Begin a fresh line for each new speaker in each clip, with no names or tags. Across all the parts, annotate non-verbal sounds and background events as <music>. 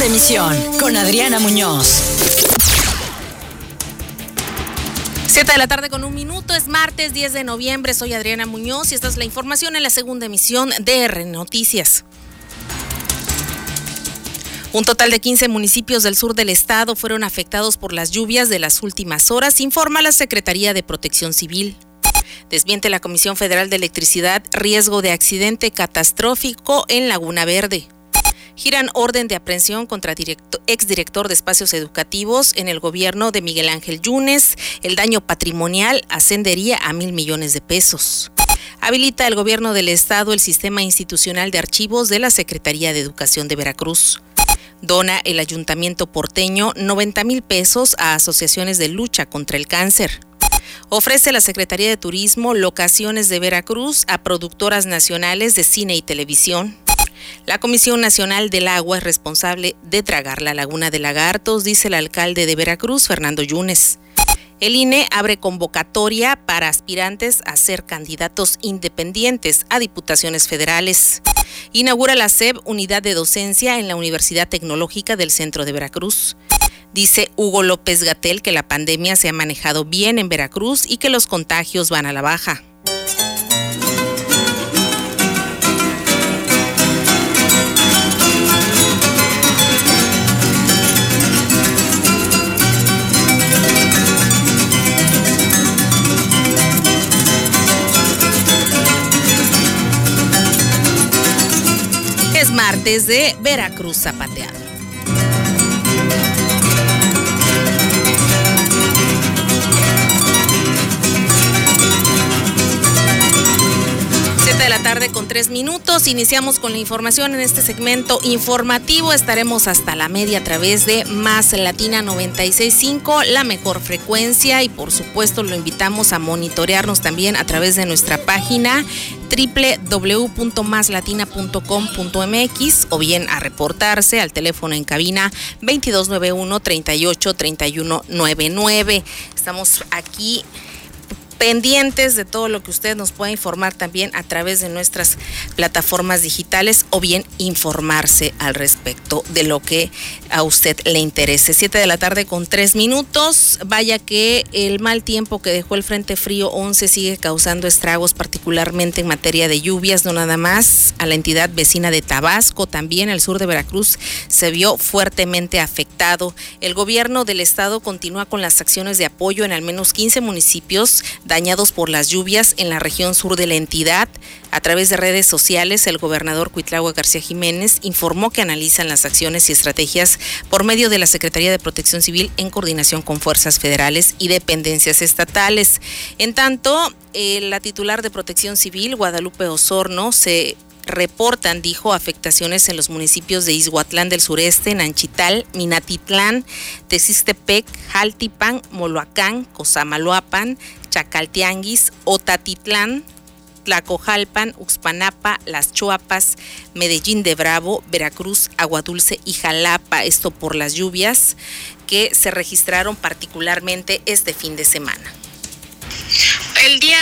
segunda emisión con Adriana Muñoz.
Siete de la tarde con un minuto, es martes 10 de noviembre, soy Adriana Muñoz y esta es la información en la segunda emisión de R Noticias. Un total de 15 municipios del sur del estado fueron afectados por las lluvias de las últimas horas, informa la Secretaría de Protección Civil. Desmiente la Comisión Federal de Electricidad riesgo de accidente catastrófico en Laguna Verde. Giran orden de aprehensión contra exdirector de espacios educativos en el gobierno de Miguel Ángel Yunes. El daño patrimonial ascendería a mil millones de pesos. Habilita el gobierno del estado el sistema institucional de archivos de la Secretaría de Educación de Veracruz. Dona el ayuntamiento porteño 90 mil pesos a asociaciones de lucha contra el cáncer. Ofrece la Secretaría de Turismo locaciones de Veracruz a productoras nacionales de cine y televisión. La Comisión Nacional del Agua es responsable de tragar la laguna de lagartos, dice el alcalde de Veracruz, Fernando Yunes. El INE abre convocatoria para aspirantes a ser candidatos independientes a diputaciones federales. Inaugura la SEB unidad de docencia en la Universidad Tecnológica del Centro de Veracruz. Dice Hugo López Gatel que la pandemia se ha manejado bien en Veracruz y que los contagios van a la baja. Martes de Veracruz Zapateado. Tres minutos. Iniciamos con la información en este segmento informativo. Estaremos hasta la media a través de Más Latina 965, la mejor frecuencia. Y por supuesto, lo invitamos a monitorearnos también a través de nuestra página www.maslatina.com.mx o bien a reportarse al teléfono en cabina 2291 38 3199. Estamos aquí pendientes de todo lo que usted nos pueda informar también a través de nuestras plataformas digitales o bien informarse al respecto de lo que a usted le interese. Siete de la tarde con tres minutos. Vaya que el mal tiempo que dejó el Frente Frío 11 sigue causando estragos, particularmente en materia de lluvias, no nada más. A la entidad vecina de Tabasco, también el sur de Veracruz, se vio fuertemente afectado. El gobierno del estado continúa con las acciones de apoyo en al menos 15 municipios dañados por las lluvias en la región sur de la entidad. A través de redes sociales, el gobernador Cuitlagua García Jiménez informó que analizan las acciones y estrategias por medio de la Secretaría de Protección Civil en coordinación con fuerzas federales y dependencias estatales. En tanto, eh, la titular de Protección Civil, Guadalupe Osorno, se reportan, dijo, afectaciones en los municipios de Izhuatlán del Sureste, Nanchital, Minatitlán, Tezistepec, Jaltipan, Moloacán, Cosamaloapan, Chacaltianguis, Otatitlán, Tlacojalpan, Uxpanapa, Las Chuapas, Medellín de Bravo, Veracruz, Aguadulce y Jalapa. Esto por las lluvias que se registraron particularmente este fin de semana.
El día,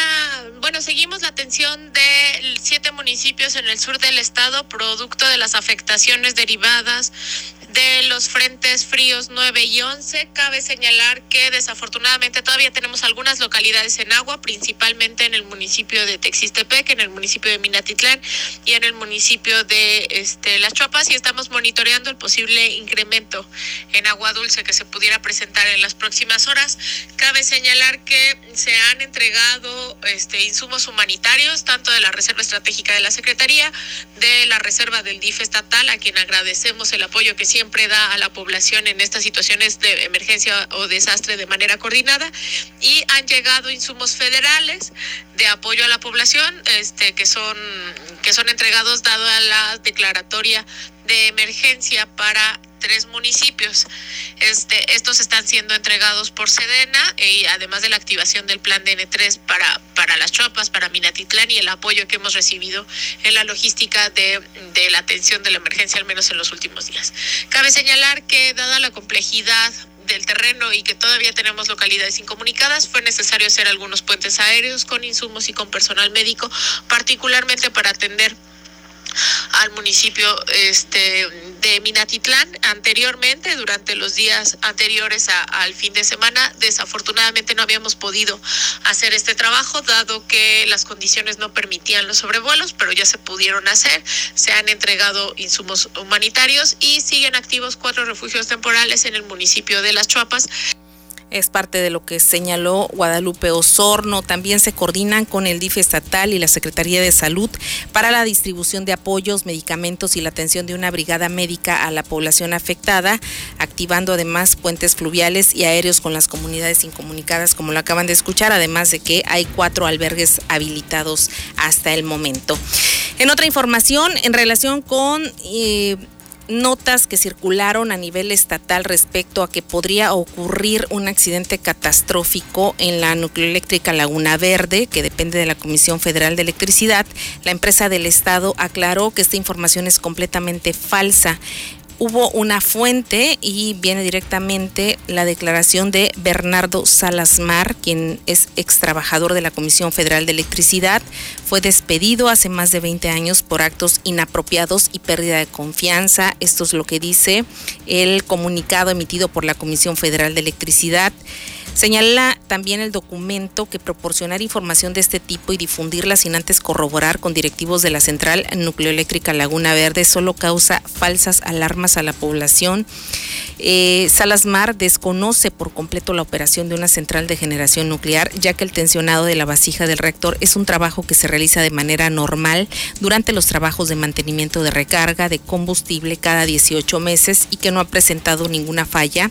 bueno, seguimos la atención de siete municipios en el sur del estado, producto de las afectaciones derivadas de los frentes fríos 9 y 11. Cabe señalar que desafortunadamente todavía tenemos algunas localidades en agua, principalmente en el municipio de Texistepec, en el municipio de Minatitlán y en el municipio de este, Las Chuapas y estamos monitoreando el posible incremento en agua dulce que se pudiera presentar en las próximas horas. Cabe señalar que se han entregado este, insumos humanitarios, tanto de la Reserva Estratégica de la Secretaría, de la Reserva del DIF estatal, a quien agradecemos el apoyo que siempre siempre da a la población en estas situaciones de emergencia o desastre de manera coordinada y han llegado insumos federales de apoyo a la población este que son que son entregados dado a la declaratoria de emergencia para tres municipios. Este, estos están siendo entregados por Sedena y además de la activación del plan DN3 para, para las Chopas, para Minatitlán y el apoyo que hemos recibido en la logística de, de la atención de la emergencia, al menos en los últimos días. Cabe señalar que dada la complejidad del terreno y que todavía tenemos localidades incomunicadas, fue necesario hacer algunos puentes aéreos con insumos y con personal médico, particularmente para atender al municipio este de Minatitlán anteriormente, durante los días anteriores al fin de semana. Desafortunadamente no habíamos podido hacer este trabajo, dado que las condiciones no permitían los sobrevuelos, pero ya se pudieron hacer. Se han entregado insumos humanitarios y siguen activos cuatro refugios temporales en el municipio de Las Chuapas
es parte de lo que señaló Guadalupe Osorno. También se coordinan con el DIF estatal y la Secretaría de Salud para la distribución de apoyos, medicamentos y la atención de una brigada médica a la población afectada, activando además puentes fluviales y aéreos con las comunidades incomunicadas, como lo acaban de escuchar, además de que hay cuatro albergues habilitados hasta el momento. En otra información, en relación con... Eh, notas que circularon a nivel estatal respecto a que podría ocurrir un accidente catastrófico en la nucleoeléctrica Laguna Verde, que depende de la Comisión Federal de Electricidad, la empresa del Estado aclaró que esta información es completamente falsa hubo una fuente y viene directamente la declaración de Bernardo Salasmar, quien es ex trabajador de la Comisión Federal de Electricidad. Fue despedido hace más de 20 años por actos inapropiados y pérdida de confianza. Esto es lo que dice el comunicado emitido por la Comisión Federal de Electricidad. Señala también el documento que proporcionar información de este tipo y difundirla sin antes corroborar con directivos de la Central Nucleoeléctrica Laguna Verde solo causa falsas alarmas a la población. Eh, Salasmar desconoce por completo la operación de una central de generación nuclear, ya que el tensionado de la vasija del reactor es un trabajo que se realiza de manera normal durante los trabajos de mantenimiento de recarga de combustible cada 18 meses y que no ha presentado ninguna falla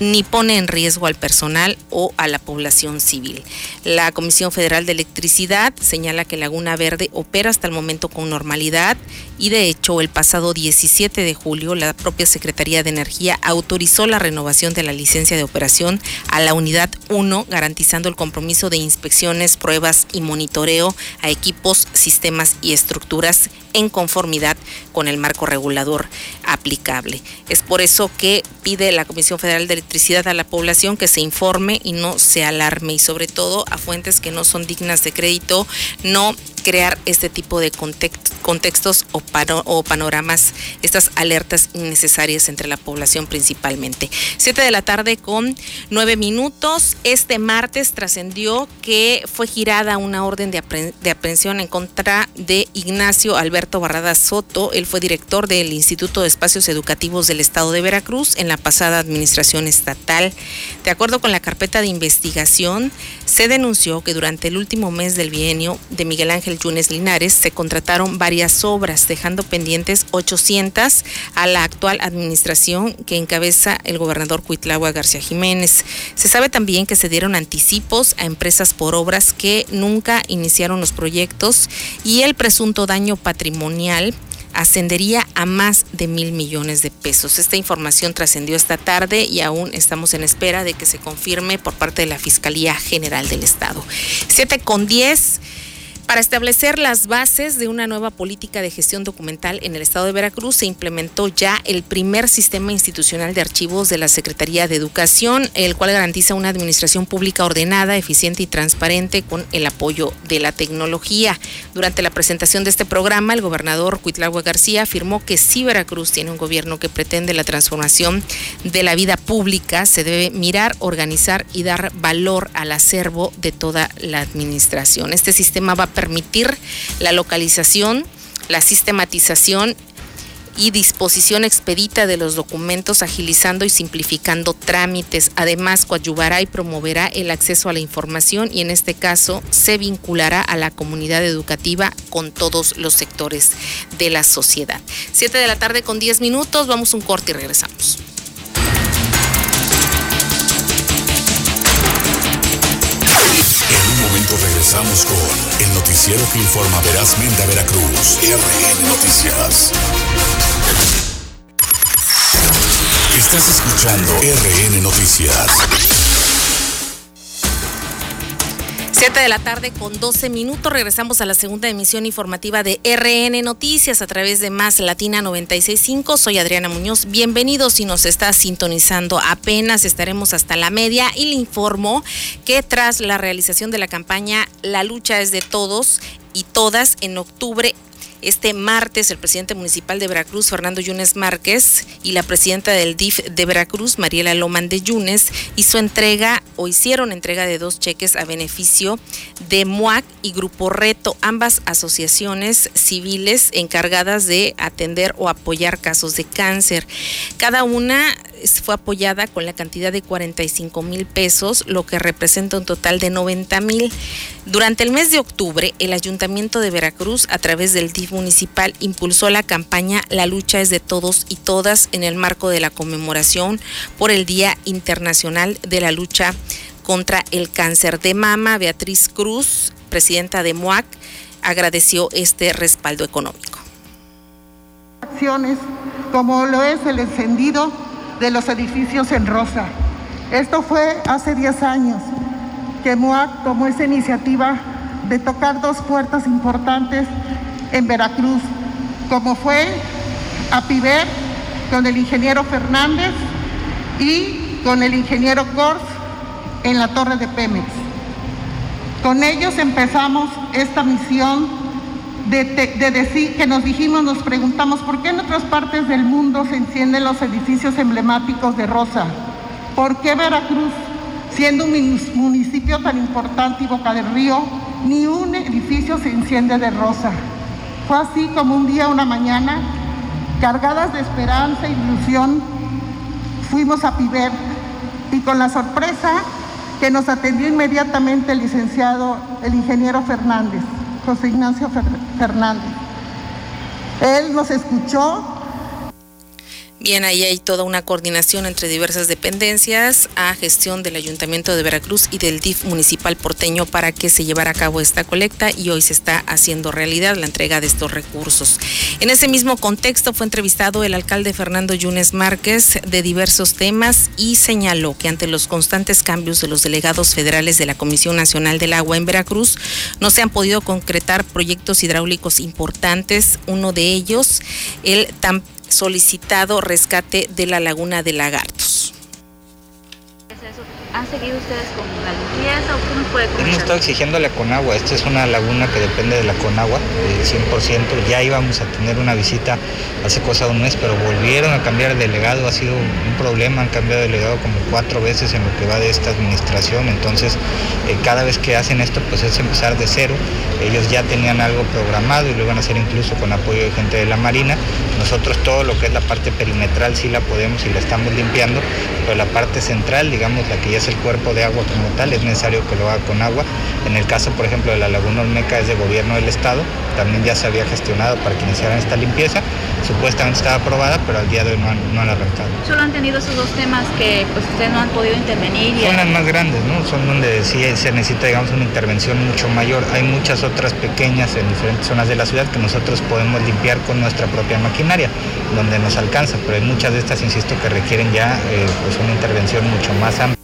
ni pone en riesgo al personal o a la población civil. La Comisión Federal de Electricidad señala que Laguna Verde opera hasta el momento con normalidad y de hecho el pasado 17 de julio la propia Secretaría de Energía autorizó la renovación de la licencia de operación a la unidad 1 garantizando el compromiso de inspecciones, pruebas y monitoreo a equipos, sistemas y estructuras en conformidad con el marco regulador aplicable. Es por eso que pide la Comisión Federal de Electricidad a la población que se informe y no se alarme y sobre todo a fuentes que no son dignas de crédito, no crear este tipo de contextos o, o, panoramas, estas alertas innecesarias entre la población principalmente. Siete de la tarde con nueve minutos. Este martes trascendió que fue girada una orden de, de aprehensión en contra de Ignacio Alberto Barrada Soto. Él fue director del Instituto de Espacios Educativos del Estado de Veracruz en la pasada administración estatal. De acuerdo con la carpeta de investigación, se denunció que durante el último mes del bienio de Miguel Ángel Yunes Linares se contrataron varias obras, dejando pendientes 800 a la actual administración que encabeza el gobernador Cuitlagua García Jiménez. Se sabe también que se dieron anticipos a empresas por obras que nunca iniciaron los proyectos y el presunto daño patrimonial ascendería a más de mil millones de pesos. Esta información trascendió esta tarde y aún estamos en espera de que se confirme por parte de la Fiscalía General del Estado. Siete con diez. Para establecer las bases de una nueva política de gestión documental en el estado de Veracruz, se implementó ya el primer sistema institucional de archivos de la Secretaría de Educación, el cual garantiza una administración pública ordenada, eficiente y transparente con el apoyo de la tecnología. Durante la presentación de este programa, el gobernador Cuitlagua García afirmó que si Veracruz tiene un gobierno que pretende la transformación de la vida pública, se debe mirar, organizar y dar valor al acervo de toda la administración. Este sistema va a permitir la localización, la sistematización y disposición expedita de los documentos, agilizando y simplificando trámites. Además, coadyuvará y promoverá el acceso a la información y en este caso se vinculará a la comunidad educativa con todos los sectores de la sociedad. Siete de la tarde con diez minutos, vamos un corte y regresamos.
Regresamos con el noticiero que informa verazmente a Veracruz. RN Noticias. Estás escuchando RN Noticias.
7 de la tarde con 12 minutos. Regresamos a la segunda emisión informativa de RN Noticias a través de Más Latina 965. Soy Adriana Muñoz. Bienvenidos si nos está sintonizando. Apenas estaremos hasta la media y le informo que tras la realización de la campaña La lucha es de todos, y todas en octubre este martes, el presidente municipal de Veracruz, Fernando Yunes Márquez, y la presidenta del DIF de Veracruz, Mariela Loman de Yunes, hizo entrega o hicieron entrega de dos cheques a beneficio de MUAC y Grupo Reto, ambas asociaciones civiles encargadas de atender o apoyar casos de cáncer. Cada una fue apoyada con la cantidad de 45 mil pesos, lo que representa un total de 90 mil. Durante el mes de octubre, el Ayuntamiento de Veracruz, a través del DIF municipal, impulsó la campaña La lucha es de todos y todas en el marco de la conmemoración por el Día Internacional de la Lucha contra el Cáncer de Mama. Beatriz Cruz, presidenta de MOAC, agradeció este respaldo económico.
Acciones como lo es el encendido de los edificios en rosa. Esto fue hace 10 años que MOAC tomó esa iniciativa de tocar dos puertas importantes en Veracruz, como fue APIVER con el ingeniero Fernández y con el ingeniero Kors en la torre de Pemex. Con ellos empezamos esta misión de, decir que nos dijimos, nos preguntamos, ¿por qué en otras partes del mundo se encienden los edificios emblemáticos de rosa? ¿Por qué Veracruz, siendo un municipio tan importante y boca del río, ni un edificio se enciende de rosa? Fue así como un día, una mañana, cargadas de esperanza e ilusión, fuimos a Piber y con la sorpresa que nos atendió inmediatamente el licenciado, el ingeniero Fernández. José Ignacio Fernández. Él nos escuchó,
Bien, ahí hay toda una coordinación entre diversas dependencias a gestión del Ayuntamiento de Veracruz y del DIF municipal porteño para que se llevara a cabo esta colecta y hoy se está haciendo realidad la entrega de estos recursos. En ese mismo contexto fue entrevistado el alcalde Fernando Yunes Márquez de diversos temas y señaló que ante los constantes cambios de los delegados federales de la Comisión Nacional del Agua en Veracruz no se han podido concretar proyectos hidráulicos importantes. Uno de ellos, el tan solicitado rescate de la laguna de Lagartos.
¿Han seguido ustedes con la limpieza o cómo puede
Hemos estado exigiéndole a Conagua. Esta es una laguna que depende de la Conagua, de 100%. Ya íbamos a tener una visita hace cosa de un mes, pero volvieron a cambiar de delegado. Ha sido un problema, han cambiado de delegado como cuatro veces en lo que va de esta administración. Entonces, eh, cada vez que hacen esto, pues es empezar de cero. Ellos ya tenían algo programado y lo iban a hacer incluso con apoyo de gente de la Marina. Nosotros todo lo que es la parte perimetral sí la podemos y la estamos limpiando, pero la parte central, digamos, la que ya es el cuerpo de agua como tal, es necesario que lo haga con agua. En el caso, por ejemplo, de la Laguna Olmeca es de gobierno del Estado, también ya se había gestionado para que iniciaran esta limpieza. Supuestamente estaba aprobada, pero al día de hoy no han, no han arrancado.
Solo han tenido esos dos temas que pues ustedes no han podido intervenir.
Son las más grandes, ¿no? Son donde sí se necesita, digamos, una intervención mucho mayor. Hay muchas otras pequeñas en diferentes zonas de la ciudad que nosotros podemos limpiar con nuestra propia maquinaria, donde nos alcanza, pero hay muchas de estas, insisto, que requieren ya eh, pues una intervención mucho más amplia.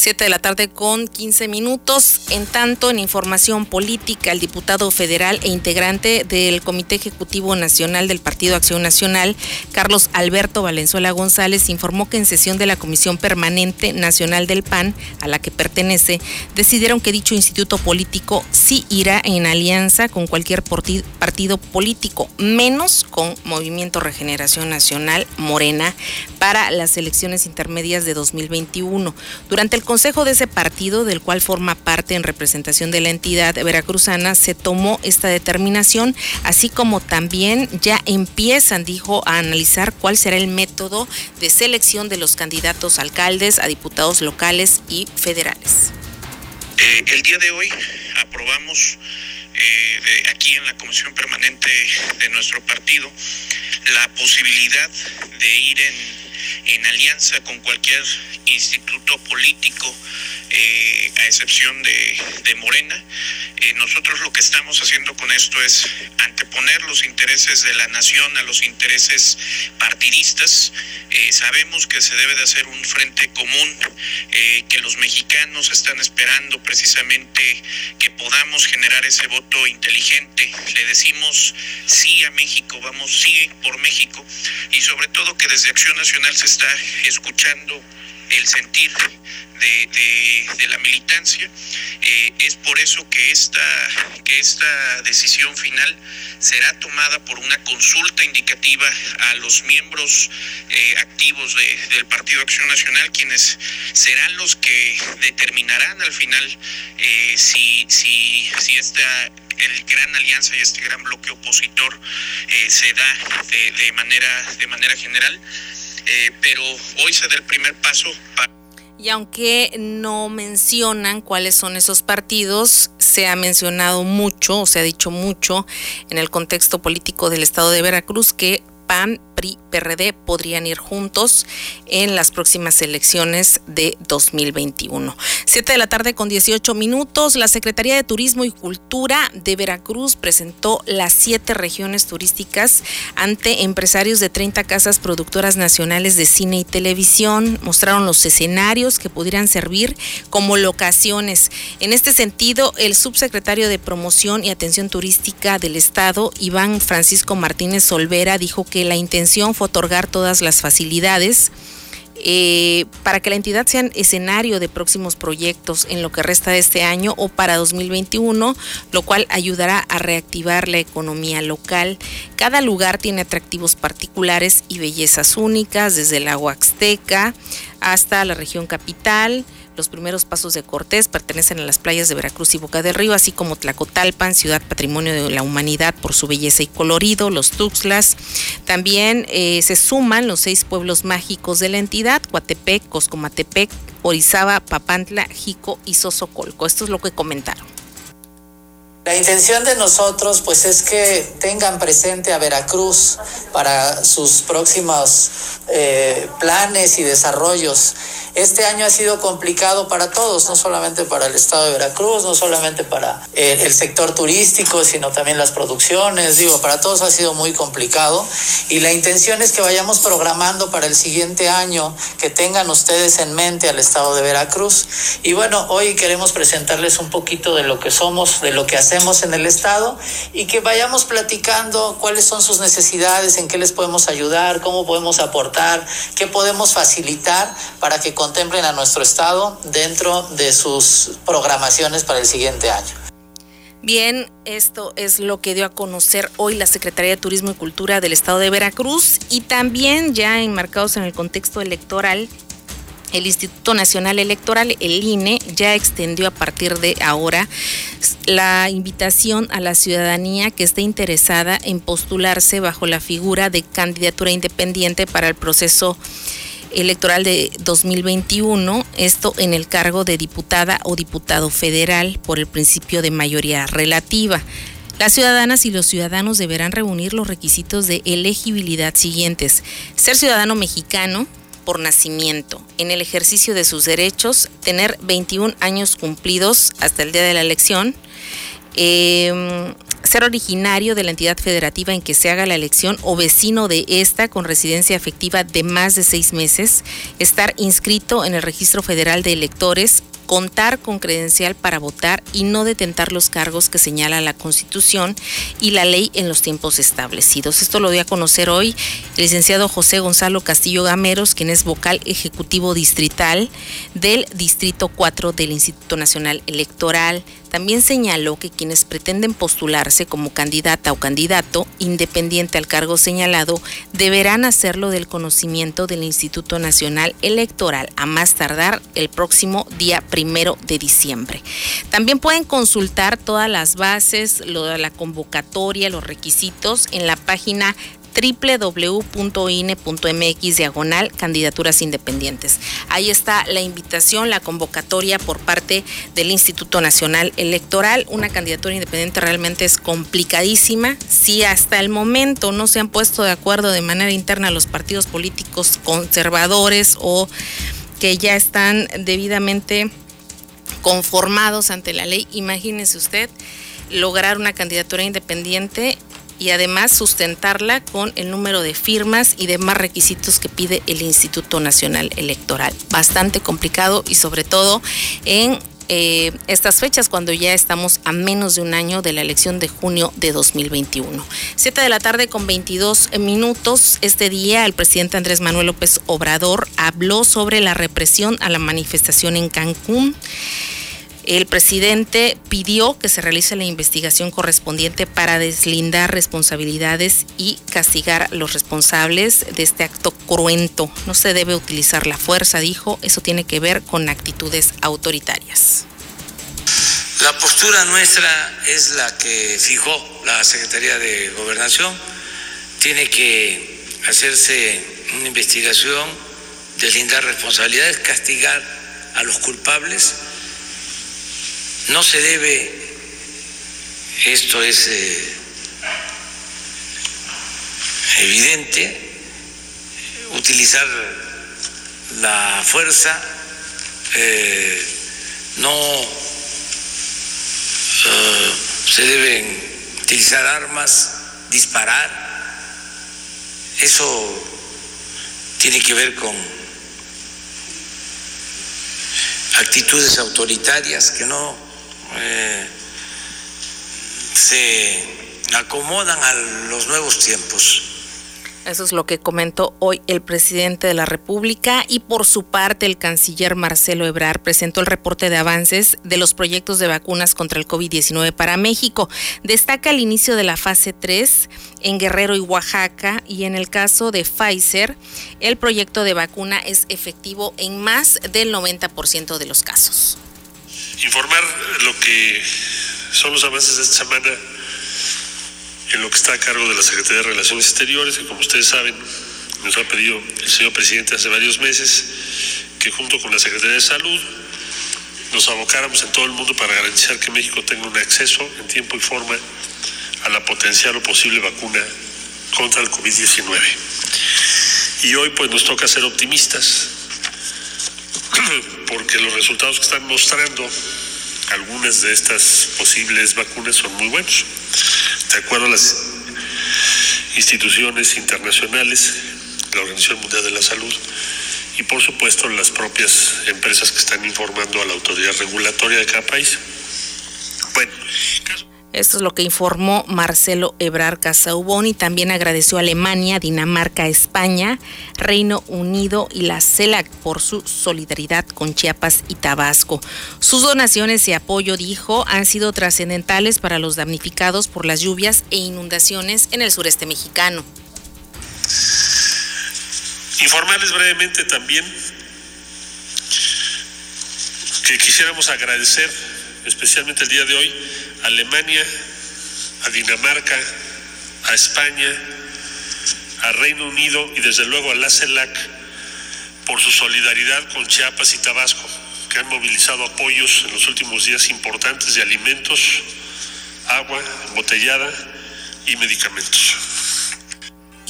7 de la tarde con 15 minutos. En tanto, en información política, el diputado federal e integrante del Comité Ejecutivo Nacional del Partido Acción Nacional, Carlos Alberto Valenzuela González, informó que en sesión de la Comisión Permanente Nacional del PAN, a la que pertenece, decidieron que dicho instituto político sí irá en alianza con cualquier partido político, menos con Movimiento Regeneración Nacional Morena, para las elecciones intermedias de 2021. Durante el consejo de ese partido, del cual forma parte en representación de la entidad veracruzana, se tomó esta determinación, así como también ya empiezan, dijo, a analizar cuál será el método de selección de los candidatos alcaldes a diputados locales y federales.
Eh, el día de hoy aprobamos eh, aquí en la Comisión Permanente de nuestro partido la posibilidad de ir en en alianza con cualquier instituto político, eh, a excepción de, de Morena. Eh, nosotros lo que estamos haciendo con esto es anteponer los intereses de la nación a los intereses partidistas. Eh, sabemos que se debe de hacer un frente común, que los mexicanos están esperando precisamente que podamos generar ese voto inteligente. Le decimos sí a México, vamos sí por México y sobre todo que desde Acción Nacional se está escuchando el sentir de, la militancia. Eh, es por eso que esta, que esta decisión final será tomada por una consulta indicativa a los miembros eh, activos del Partido Acción Nacional, quienes serán los que determinarán al final eh, si, si, si esta el gran alianza y este gran bloque opositor se da de, manera de manera general pero hoy se da el primer paso
y aunque no mencionan cuáles son esos partidos, se ha mencionado mucho, o se ha dicho mucho en el contexto político del estado de Veracruz que PAN, PRI, PRD podrían ir juntos en las próximas elecciones de 2021. Siete de la tarde con 18 minutos, la Secretaría de Turismo y Cultura de Veracruz presentó las siete regiones turísticas ante empresarios de 30 casas productoras nacionales de cine y televisión. Mostraron los escenarios que pudieran servir como locaciones. En este sentido, el subsecretario de Promoción y Atención Turística del Estado, Iván Francisco Martínez Olvera, dijo que la intención fue otorgar todas las facilidades eh, para que la entidad sea escenario de próximos proyectos en lo que resta de este año o para 2021, lo cual ayudará a reactivar la economía local. Cada lugar tiene atractivos particulares y bellezas únicas, desde el agua Azteca hasta la región capital. Los primeros pasos de Cortés pertenecen a las playas de Veracruz y Boca del Río, así como Tlacotalpan, ciudad patrimonio de la humanidad por su belleza y colorido, los Tuxtlas. También eh, se suman los seis pueblos mágicos de la entidad, Coatepec, Coscomatepec, Orizaba, Papantla, Jico y Sosocolco. Esto es lo que comentaron.
La intención de nosotros pues es que tengan presente a Veracruz para sus próximos eh, planes y desarrollos. Este año ha sido complicado para todos, no solamente para el estado de Veracruz, no solamente para eh, el sector turístico, sino también las producciones, digo, para todos ha sido muy complicado y la intención es que vayamos programando para el siguiente año, que tengan ustedes en mente al estado de Veracruz. Y bueno, hoy queremos presentarles un poquito de lo que somos, de lo que hacemos en el estado y que vayamos platicando cuáles son sus necesidades, en qué les podemos ayudar, cómo podemos aportar, qué podemos facilitar para que contemplen a nuestro Estado dentro de sus programaciones para el siguiente año.
Bien, esto es lo que dio a conocer hoy la Secretaría de Turismo y Cultura del Estado de Veracruz y también ya enmarcados en el contexto electoral, el Instituto Nacional Electoral, el INE, ya extendió a partir de ahora la invitación a la ciudadanía que esté interesada en postularse bajo la figura de candidatura independiente para el proceso electoral de 2021, esto en el cargo de diputada o diputado federal por el principio de mayoría relativa. Las ciudadanas y los ciudadanos deberán reunir los requisitos de elegibilidad siguientes. Ser ciudadano mexicano por nacimiento, en el ejercicio de sus derechos, tener 21 años cumplidos hasta el día de la elección, eh, ser originario de la entidad federativa en que se haga la elección o vecino de esta con residencia efectiva de más de seis meses, estar inscrito en el Registro Federal de Electores, contar con credencial para votar y no detentar los cargos que señala la Constitución y la ley en los tiempos establecidos. Esto lo dio a conocer hoy el licenciado José Gonzalo Castillo Gameros, quien es vocal ejecutivo distrital del Distrito 4 del Instituto Nacional Electoral. También señaló que quienes pretenden postularse como candidata o candidato independiente al cargo señalado deberán hacerlo del conocimiento del Instituto Nacional Electoral a más tardar el próximo día primero de diciembre. También pueden consultar todas las bases, de la convocatoria, los requisitos en la página www.ine.mx diagonal candidaturas independientes. Ahí está la invitación, la convocatoria por parte del Instituto Nacional Electoral. Una candidatura independiente realmente es complicadísima. Si hasta el momento no se han puesto de acuerdo de manera interna los partidos políticos conservadores o que ya están debidamente conformados ante la ley, imagínese usted lograr una candidatura independiente y además sustentarla con el número de firmas y demás requisitos que pide el Instituto Nacional Electoral. Bastante complicado y sobre todo en eh, estas fechas cuando ya estamos a menos de un año de la elección de junio de 2021. Siete de la tarde con 22 minutos. Este día el presidente Andrés Manuel López Obrador habló sobre la represión a la manifestación en Cancún. El presidente pidió que se realice la investigación correspondiente para deslindar responsabilidades y castigar a los responsables de este acto cruento. No se debe utilizar la fuerza, dijo, eso tiene que ver con actitudes autoritarias.
La postura nuestra es la que fijó la Secretaría de Gobernación. Tiene que hacerse una investigación, deslindar responsabilidades, castigar a los culpables no se debe, esto es eh, evidente, utilizar la fuerza, eh, no eh, se deben utilizar armas, disparar, eso tiene que ver con actitudes autoritarias que no eh, se acomodan a los nuevos tiempos.
Eso es lo que comentó hoy el presidente de la República y por su parte el canciller Marcelo Ebrar presentó el reporte de avances de los proyectos de vacunas contra el COVID-19 para México. Destaca el inicio de la fase 3 en Guerrero y Oaxaca y en el caso de Pfizer el proyecto de vacuna es efectivo en más del 90% de los casos
informar lo que son los avances de esta semana en lo que está a cargo de la Secretaría de Relaciones Exteriores, que como ustedes saben, nos ha pedido el señor presidente hace varios meses que junto con la Secretaría de Salud nos abocáramos en todo el mundo para garantizar que México tenga un acceso en tiempo y forma a la potencial o posible vacuna contra el COVID-19. Y hoy pues nos toca ser optimistas, <clears throat> porque los resultados que están mostrando algunas de estas posibles vacunas son muy buenos. De acuerdo a las instituciones internacionales, la Organización Mundial de la Salud y por supuesto las propias empresas que están informando a la autoridad regulatoria de cada país. Bueno,
esto es lo que informó Marcelo Ebrar Casaubón y también agradeció a Alemania, Dinamarca, España, Reino Unido y la CELAC por su solidaridad con Chiapas y Tabasco. Sus donaciones y apoyo, dijo, han sido trascendentales para los damnificados por las lluvias e inundaciones en el sureste mexicano.
Informarles brevemente también que quisiéramos agradecer especialmente el día de hoy Alemania, a Dinamarca, a España, a Reino Unido y desde luego a la CELAC por su solidaridad con Chiapas y Tabasco, que han movilizado apoyos en los últimos días importantes de alimentos, agua embotellada y medicamentos.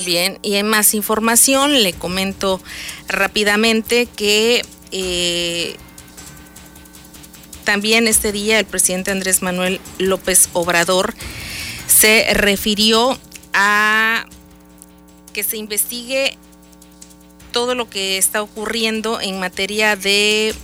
Bien, y en más información le comento rápidamente que eh, también este día el presidente Andrés Manuel López Obrador se refirió a que se investigue todo lo que está ocurriendo en materia de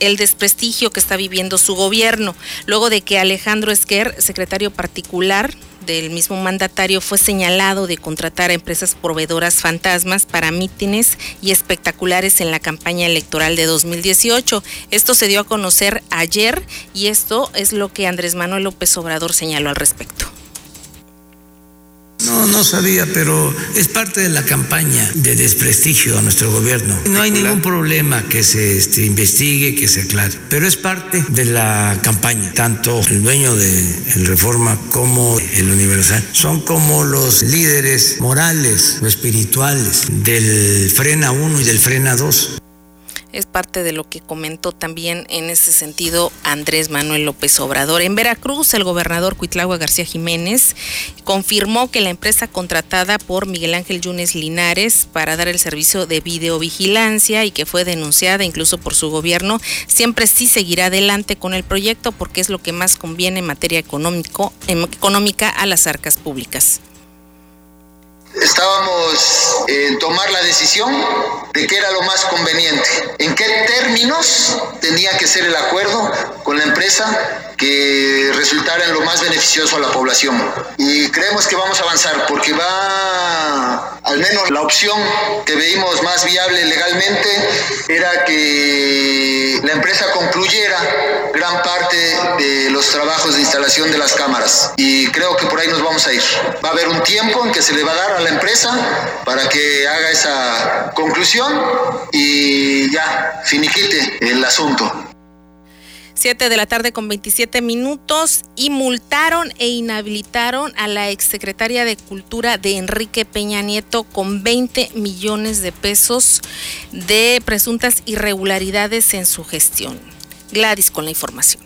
el desprestigio que está viviendo su gobierno, luego de que Alejandro Esquer, secretario particular del mismo mandatario fue señalado de contratar a empresas proveedoras fantasmas para mítines y espectaculares en la campaña electoral de 2018. Esto se dio a conocer ayer y esto es lo que Andrés Manuel López Obrador señaló al respecto.
No, no sabía, pero es parte de la campaña de desprestigio a nuestro gobierno. No hay ningún problema que se este, investigue, que se aclare, pero es parte de la campaña. Tanto el dueño de el Reforma como el Universal son como los líderes morales o espirituales del Frena 1 y del Frena 2
es parte de lo que comentó también en ese sentido Andrés Manuel López Obrador. En Veracruz, el gobernador Cuitlagua García Jiménez confirmó que la empresa contratada por Miguel Ángel Yunes Linares para dar el servicio de videovigilancia y que fue denunciada incluso por su gobierno, siempre sí seguirá adelante con el proyecto porque es lo que más conviene en materia económico, económica a las arcas públicas.
Estábamos en tomar la decisión de qué era lo más conveniente, en qué términos tenía que ser el acuerdo con la empresa que resultara en lo más beneficioso a la población. Y creemos que vamos a avanzar porque va, al menos la opción que veíamos más viable legalmente era que la empresa concluyera gran parte de los trabajos de instalación de las cámaras. Y creo que por ahí nos vamos a ir. Va a haber un tiempo en que se le va a dar a la empresa para que haga esa conclusión y ya finiquite el asunto.
7 de la tarde con 27 minutos y multaron e inhabilitaron a la exsecretaria de Cultura de Enrique Peña Nieto con 20 millones de pesos de presuntas irregularidades en su gestión. Gladys con la información.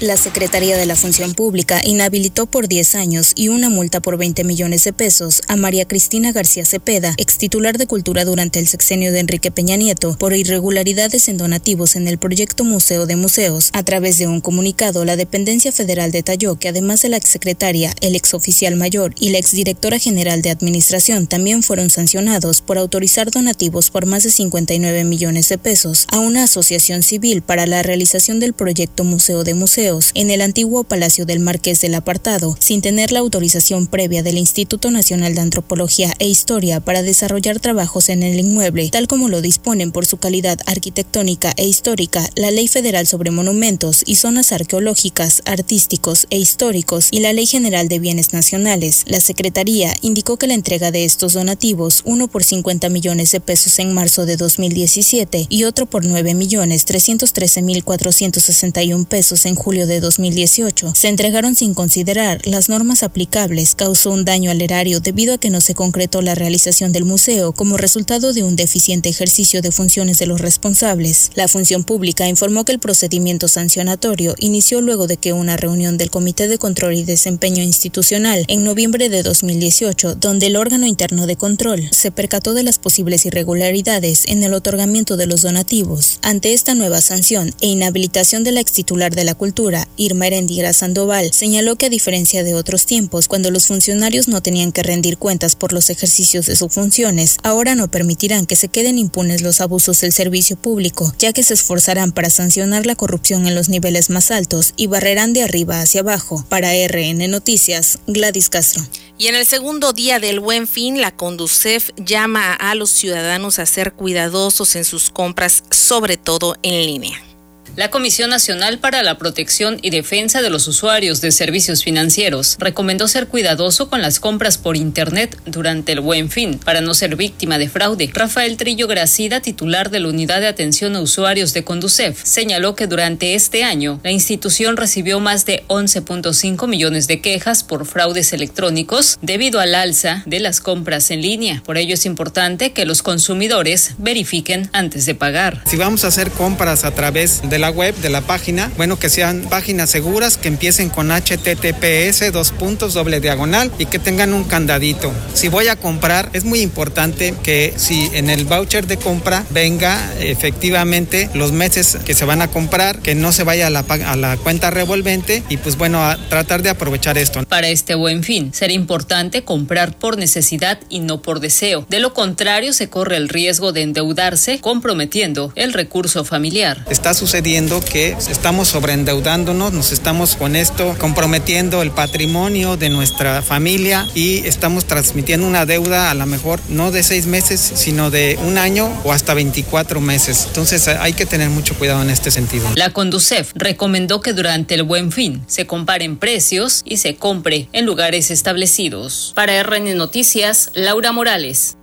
La Secretaría de la Función Pública inhabilitó por 10 años y una multa por 20 millones de pesos a María Cristina García Cepeda, ex titular de Cultura durante el sexenio de Enrique Peña Nieto, por irregularidades en donativos en el proyecto Museo de Museos. A través de un comunicado, la dependencia federal detalló que además de la exsecretaria, el exoficial mayor y la exdirectora general de Administración también fueron sancionados por autorizar donativos por más de 59 millones de pesos a una asociación civil para la realización del proyecto Museo de Museos en el antiguo Palacio del Marqués del Apartado, sin tener la autorización previa del Instituto Nacional de Antropología e Historia para desarrollar trabajos en el inmueble, tal como lo disponen por su calidad arquitectónica e histórica la Ley Federal sobre Monumentos y Zonas Arqueológicas, Artísticos e Históricos y la Ley General de Bienes Nacionales. La Secretaría indicó que la entrega de estos donativos, uno por 50 millones de pesos en marzo de 2017 y otro por 9 millones 313 mil 461 pesos en julio de 2018 se entregaron sin considerar las normas aplicables, causó un daño al erario debido a que no se concretó la realización del museo como resultado de un deficiente ejercicio de funciones de los responsables. La función pública informó que el procedimiento sancionatorio inició luego de que una reunión del Comité de Control y Desempeño Institucional en noviembre de 2018, donde el órgano interno de control se percató de las posibles irregularidades en el otorgamiento de los donativos. Ante esta nueva sanción e inhabilitación de la ex titular de la cultura, Irma Erendira Sandoval, señaló que a diferencia de otros tiempos, cuando los funcionarios no tenían que rendir cuentas por los ejercicios de sus funciones, ahora no permitirán que se queden impunes los abusos del servicio público, ya que se esforzarán para sancionar la corrupción en los niveles más altos y barrerán de arriba hacia abajo. Para RN Noticias, Gladys Castro.
Y en el segundo día del Buen Fin, la Conducef llama a los ciudadanos a ser cuidadosos en sus compras, sobre todo en línea.
La Comisión Nacional para la Protección y Defensa de los Usuarios de Servicios Financieros recomendó ser cuidadoso con las compras por Internet durante el buen fin para no ser víctima de fraude. Rafael Trillo Gracida, titular de la Unidad de Atención a Usuarios de Conducef, señaló que durante este año la institución recibió más de 11.5 millones de quejas por fraudes electrónicos debido al alza de las compras en línea. Por ello es importante que los consumidores verifiquen antes de pagar.
Si vamos a hacer compras a través de la web, de la página, bueno, que sean páginas seguras, que empiecen con HTTPS, dos puntos, doble diagonal y que tengan un candadito. Si voy a comprar, es muy importante que si en el voucher de compra venga efectivamente los meses que se van a comprar, que no se vaya a la, a la cuenta revolvente y pues bueno, a tratar de aprovechar esto.
Para este buen fin, será importante comprar por necesidad y no por deseo. De lo contrario, se corre el riesgo de endeudarse comprometiendo el recurso familiar.
Está sucediendo que estamos sobreendeudándonos, nos estamos con esto comprometiendo el patrimonio de nuestra familia y estamos transmitiendo una deuda a lo mejor no de seis meses, sino de un año o hasta 24 meses. Entonces hay que tener mucho cuidado en este sentido.
La Conducef recomendó que durante el buen fin se comparen precios y se compre en lugares establecidos. Para RN Noticias, Laura Morales.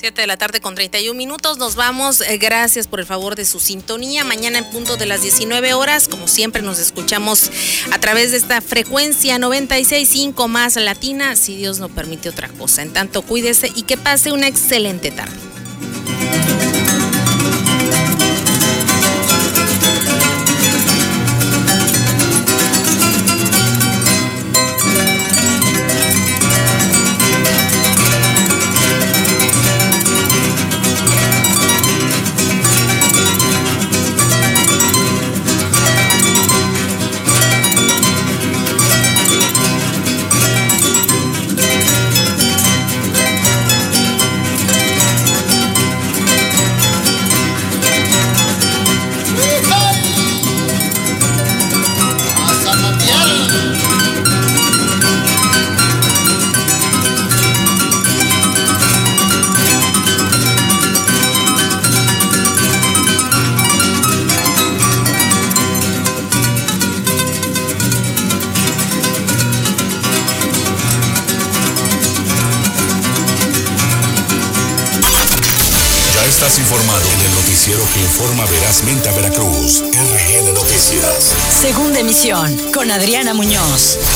7 de la tarde con 31 minutos. Nos vamos. Eh, gracias por el favor de su sintonía. Mañana en punto de las 19 horas, como siempre, nos escuchamos a través de esta frecuencia 96.5 más latina, si Dios no permite otra cosa. En tanto, cuídese y que pase una excelente tarde.
Con Adriana Muñoz.